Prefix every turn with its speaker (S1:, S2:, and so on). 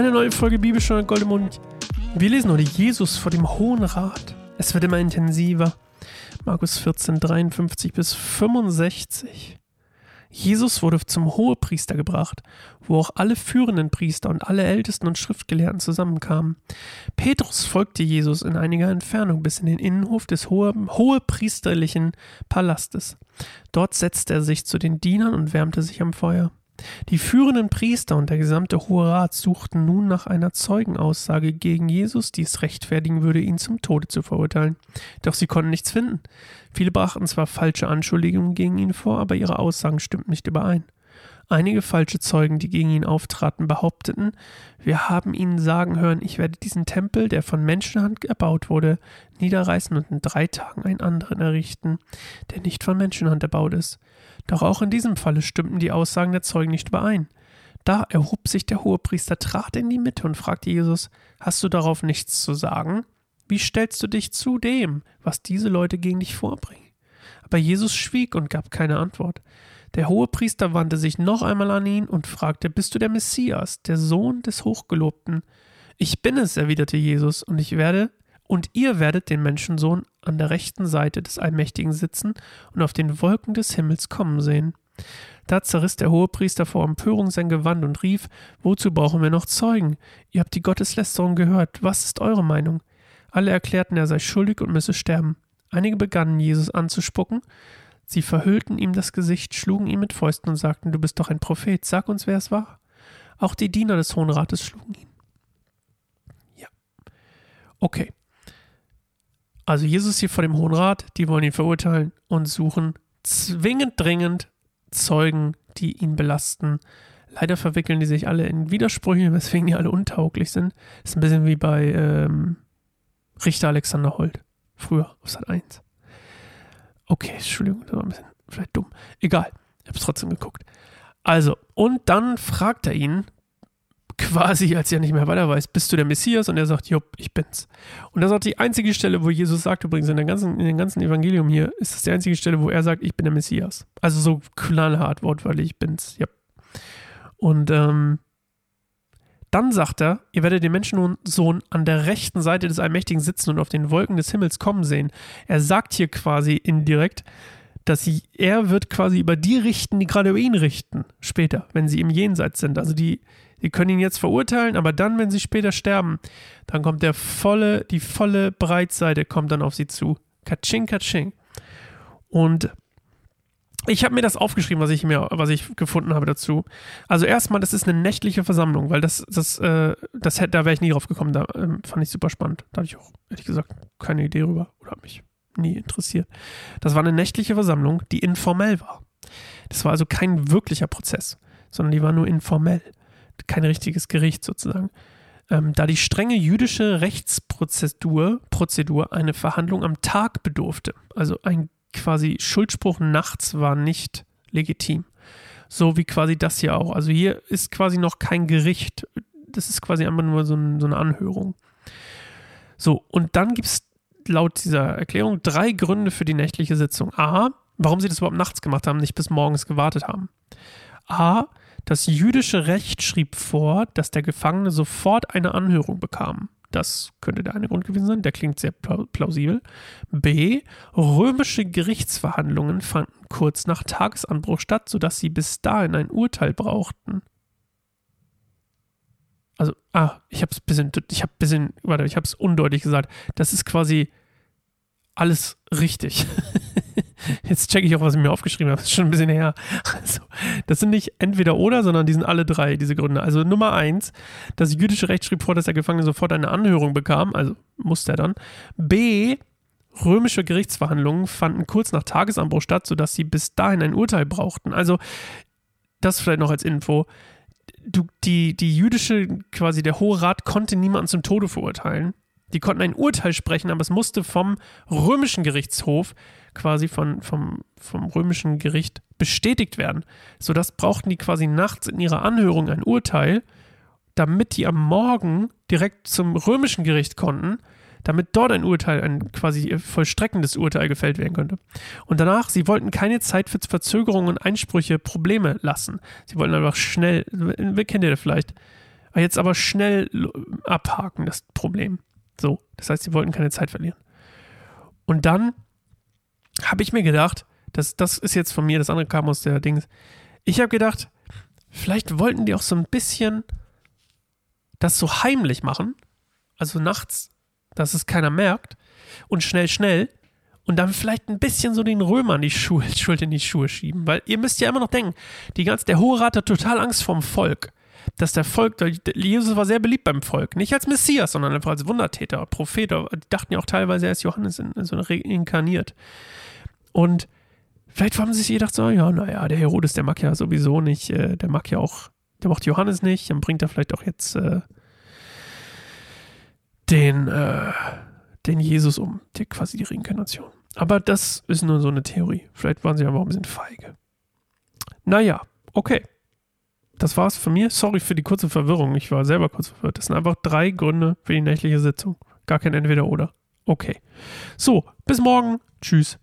S1: Eine neue Folge Bibelstunde Gold im Mund. Wir lesen heute Jesus vor dem Hohen Rat. Es wird immer intensiver. Markus 14, 53 bis 65. Jesus wurde zum Hohepriester gebracht, wo auch alle führenden Priester und alle Ältesten und Schriftgelehrten zusammenkamen. Petrus folgte Jesus in einiger Entfernung bis in den Innenhof des hohe, hohepriesterlichen Palastes. Dort setzte er sich zu den Dienern und wärmte sich am Feuer. Die führenden Priester und der gesamte Hohe Rat suchten nun nach einer Zeugenaussage gegen Jesus, die es rechtfertigen würde, ihn zum Tode zu verurteilen. Doch sie konnten nichts finden. Viele brachten zwar falsche Anschuldigungen gegen ihn vor, aber ihre Aussagen stimmten nicht überein. Einige falsche Zeugen, die gegen ihn auftraten, behaupteten, wir haben ihn sagen hören, ich werde diesen Tempel, der von Menschenhand erbaut wurde, niederreißen und in drei Tagen einen anderen errichten, der nicht von Menschenhand erbaut ist. Doch auch in diesem Falle stimmten die Aussagen der Zeugen nicht überein. Da erhob sich der Hohepriester, trat in die Mitte und fragte Jesus, Hast du darauf nichts zu sagen? Wie stellst du dich zu dem, was diese Leute gegen dich vorbringen? Aber Jesus schwieg und gab keine Antwort. Der Hohepriester wandte sich noch einmal an ihn und fragte, Bist du der Messias, der Sohn des Hochgelobten? Ich bin es, erwiderte Jesus, und ich werde, und ihr werdet den Menschensohn an der rechten Seite des Allmächtigen sitzen und auf den Wolken des Himmels kommen sehen. Da zerriss der Hohepriester vor Empörung sein Gewand und rief, Wozu brauchen wir noch Zeugen? Ihr habt die Gotteslästerung gehört, was ist eure Meinung? Alle erklärten, er sei schuldig und müsse sterben. Einige begannen, Jesus anzuspucken, Sie verhüllten ihm das Gesicht, schlugen ihn mit Fäusten und sagten, du bist doch ein Prophet, sag uns, wer es war. Auch die Diener des Hohen Rates schlugen ihn. Ja. Okay. Also Jesus hier vor dem Hohen Rat, die wollen ihn verurteilen und suchen zwingend dringend Zeugen, die ihn belasten. Leider verwickeln die sich alle in Widersprüche, weswegen die alle untauglich sind. Das ist ein bisschen wie bei ähm, Richter Alexander Holt, früher auf Sat 1. Okay, Entschuldigung, das war ein bisschen vielleicht dumm. Egal, ich habe es trotzdem geguckt. Also, und dann fragt er ihn, quasi, als er nicht mehr weiter weiß, bist du der Messias? Und er sagt, jupp, ich bin's. Und das ist auch die einzige Stelle, wo Jesus sagt, übrigens in, der ganzen, in dem ganzen Evangelium hier, ist das die einzige Stelle, wo er sagt, ich bin der Messias. Also so knallhart, wortwörtlich, ich bin's, jupp. Und ähm, dann sagt er, ihr werdet den Menschensohn an der rechten Seite des Allmächtigen sitzen und auf den Wolken des Himmels kommen sehen. Er sagt hier quasi indirekt, dass sie, er wird quasi über die richten, die gerade über ihn richten, später, wenn sie im Jenseits sind. Also die, die können ihn jetzt verurteilen, aber dann, wenn sie später sterben, dann kommt der volle, die volle Breitseite kommt dann auf sie zu. Katsching, katsching. Und ich habe mir das aufgeschrieben, was ich mir, was ich gefunden habe dazu. Also erstmal, das ist eine nächtliche Versammlung, weil das, das, äh, das hätte, da wäre ich nie drauf gekommen. Da ähm, fand ich super spannend. Da hatte ich auch, ehrlich gesagt, keine Idee rüber oder hat mich nie interessiert. Das war eine nächtliche Versammlung, die informell war. Das war also kein wirklicher Prozess, sondern die war nur informell. Kein richtiges Gericht sozusagen. Ähm, da die strenge jüdische Rechtsprozedur Prozedur eine Verhandlung am Tag bedurfte, also ein quasi Schuldspruch nachts war nicht legitim. So wie quasi das hier auch. Also hier ist quasi noch kein Gericht. Das ist quasi einfach nur so, ein, so eine Anhörung. So, und dann gibt es laut dieser Erklärung drei Gründe für die nächtliche Sitzung. A, warum sie das überhaupt nachts gemacht haben, nicht bis morgens gewartet haben. A, das jüdische Recht schrieb vor, dass der Gefangene sofort eine Anhörung bekam. Das könnte der eine Grund gewesen sein, der klingt sehr plausibel. B. Römische Gerichtsverhandlungen fanden kurz nach Tagesanbruch statt, sodass sie bis dahin ein Urteil brauchten. Also, ah, ich habe es bisschen, ich habe bisschen, warte, ich habe es undeutlich gesagt. Das ist quasi alles richtig. Jetzt checke ich auch, was ich mir aufgeschrieben habe. Das ist schon ein bisschen her. Also, das sind nicht entweder oder, sondern die sind alle drei, diese Gründe. Also Nummer eins, das jüdische Recht schrieb vor, dass der Gefangene sofort eine Anhörung bekam, also musste er dann. B, römische Gerichtsverhandlungen fanden kurz nach Tagesanbruch statt, sodass sie bis dahin ein Urteil brauchten. Also, das vielleicht noch als Info. Du, die, die jüdische, quasi der Hohe Rat konnte niemanden zum Tode verurteilen. Die konnten ein Urteil sprechen, aber es musste vom römischen Gerichtshof, quasi von, vom, vom römischen Gericht, bestätigt werden. Sodass brauchten die quasi nachts in ihrer Anhörung ein Urteil, damit die am Morgen direkt zum römischen Gericht konnten, damit dort ein Urteil, ein quasi vollstreckendes Urteil gefällt werden könnte. Und danach, sie wollten keine Zeit für Verzögerungen und Einsprüche, Probleme lassen. Sie wollten einfach schnell, kennt ihr das vielleicht? Jetzt aber schnell abhaken, das Problem. So, das heißt, sie wollten keine Zeit verlieren. Und dann habe ich mir gedacht, das, das ist jetzt von mir, das andere kam aus der Dings. Ich habe gedacht, vielleicht wollten die auch so ein bisschen das so heimlich machen, also nachts, dass es keiner merkt. Und schnell, schnell. Und dann vielleicht ein bisschen so den Römern die Schuhe, Schuld in die Schuhe schieben, weil ihr müsst ja immer noch denken, die ganze, der Hohe Rat hat total Angst vorm Volk, dass der Volk, Jesus war sehr beliebt beim Volk, nicht als Messias, sondern einfach als Wundertäter, Prophet, die dachten ja auch teilweise, er ist Johannes in, so reinkarniert und vielleicht haben sie sich gedacht so, ja, naja, der Herodes, der mag ja sowieso nicht, äh, der mag ja auch, der macht Johannes nicht, dann bringt er vielleicht auch jetzt äh, den, äh, den Jesus um, die, quasi die Reinkarnation. Aber das ist nur so eine Theorie. Vielleicht waren sie einfach ein bisschen feige. Naja, okay. Das war's von mir. Sorry für die kurze Verwirrung. Ich war selber kurz verwirrt. Das sind einfach drei Gründe für die nächtliche Sitzung. Gar kein Entweder-Oder. Okay. So, bis morgen. Tschüss.